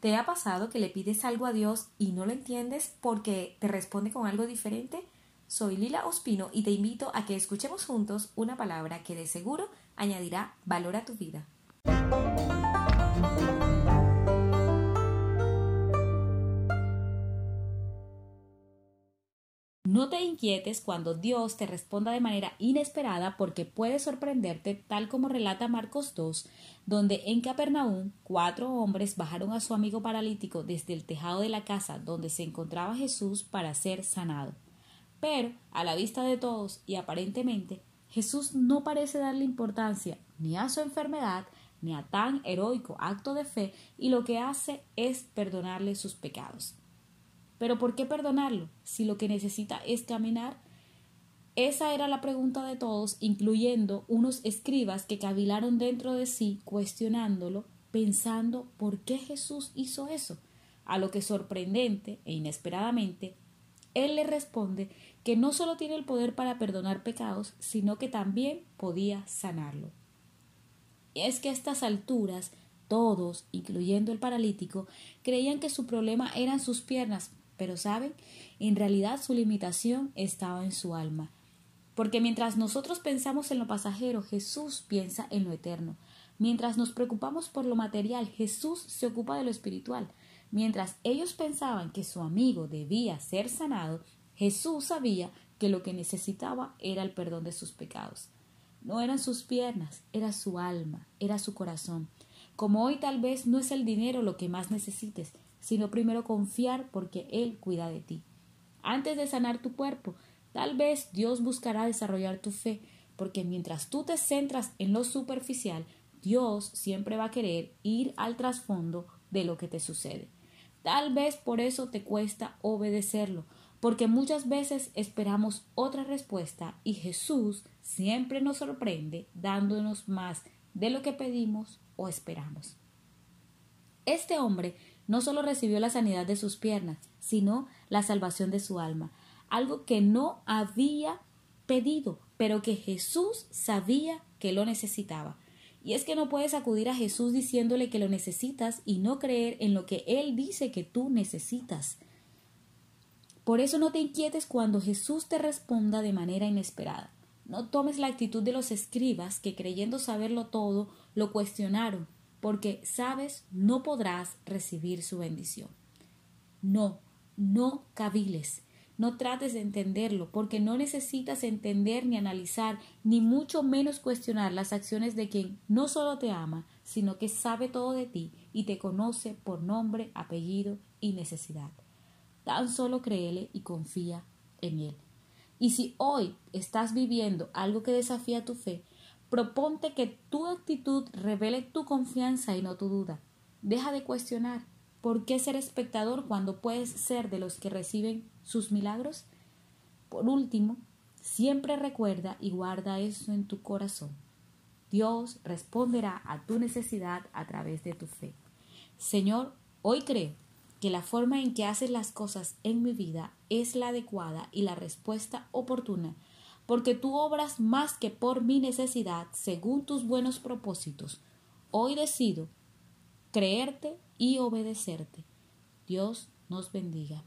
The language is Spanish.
¿Te ha pasado que le pides algo a Dios y no lo entiendes porque te responde con algo diferente? Soy Lila Ospino y te invito a que escuchemos juntos una palabra que de seguro añadirá valor a tu vida. No te inquietes cuando Dios te responda de manera inesperada porque puede sorprenderte tal como relata Marcos 2, donde en Capernaum cuatro hombres bajaron a su amigo paralítico desde el tejado de la casa donde se encontraba Jesús para ser sanado. Pero, a la vista de todos y aparentemente, Jesús no parece darle importancia ni a su enfermedad ni a tan heroico acto de fe y lo que hace es perdonarle sus pecados. Pero ¿por qué perdonarlo si lo que necesita es caminar? Esa era la pregunta de todos, incluyendo unos escribas que cavilaron dentro de sí, cuestionándolo, pensando por qué Jesús hizo eso. A lo que sorprendente e inesperadamente, él le responde que no solo tiene el poder para perdonar pecados, sino que también podía sanarlo. Y es que a estas alturas todos, incluyendo el paralítico, creían que su problema eran sus piernas, pero saben, en realidad su limitación estaba en su alma. Porque mientras nosotros pensamos en lo pasajero, Jesús piensa en lo eterno. Mientras nos preocupamos por lo material, Jesús se ocupa de lo espiritual. Mientras ellos pensaban que su amigo debía ser sanado, Jesús sabía que lo que necesitaba era el perdón de sus pecados. No eran sus piernas, era su alma, era su corazón. Como hoy tal vez no es el dinero lo que más necesites, sino primero confiar porque Él cuida de ti. Antes de sanar tu cuerpo, tal vez Dios buscará desarrollar tu fe, porque mientras tú te centras en lo superficial, Dios siempre va a querer ir al trasfondo de lo que te sucede. Tal vez por eso te cuesta obedecerlo, porque muchas veces esperamos otra respuesta y Jesús siempre nos sorprende dándonos más de lo que pedimos o esperamos. Este hombre no solo recibió la sanidad de sus piernas, sino la salvación de su alma, algo que no había pedido, pero que Jesús sabía que lo necesitaba. Y es que no puedes acudir a Jesús diciéndole que lo necesitas y no creer en lo que Él dice que tú necesitas. Por eso no te inquietes cuando Jesús te responda de manera inesperada. No tomes la actitud de los escribas que creyendo saberlo todo lo cuestionaron porque sabes no podrás recibir su bendición. No, no caviles, no trates de entenderlo, porque no necesitas entender ni analizar, ni mucho menos cuestionar las acciones de quien no solo te ama, sino que sabe todo de ti y te conoce por nombre, apellido y necesidad. Tan solo créele y confía en él. Y si hoy estás viviendo algo que desafía tu fe, Proponte que tu actitud revele tu confianza y no tu duda. Deja de cuestionar. ¿Por qué ser espectador cuando puedes ser de los que reciben sus milagros? Por último, siempre recuerda y guarda eso en tu corazón. Dios responderá a tu necesidad a través de tu fe. Señor, hoy creo que la forma en que haces las cosas en mi vida es la adecuada y la respuesta oportuna porque tú obras más que por mi necesidad según tus buenos propósitos. Hoy decido creerte y obedecerte. Dios nos bendiga.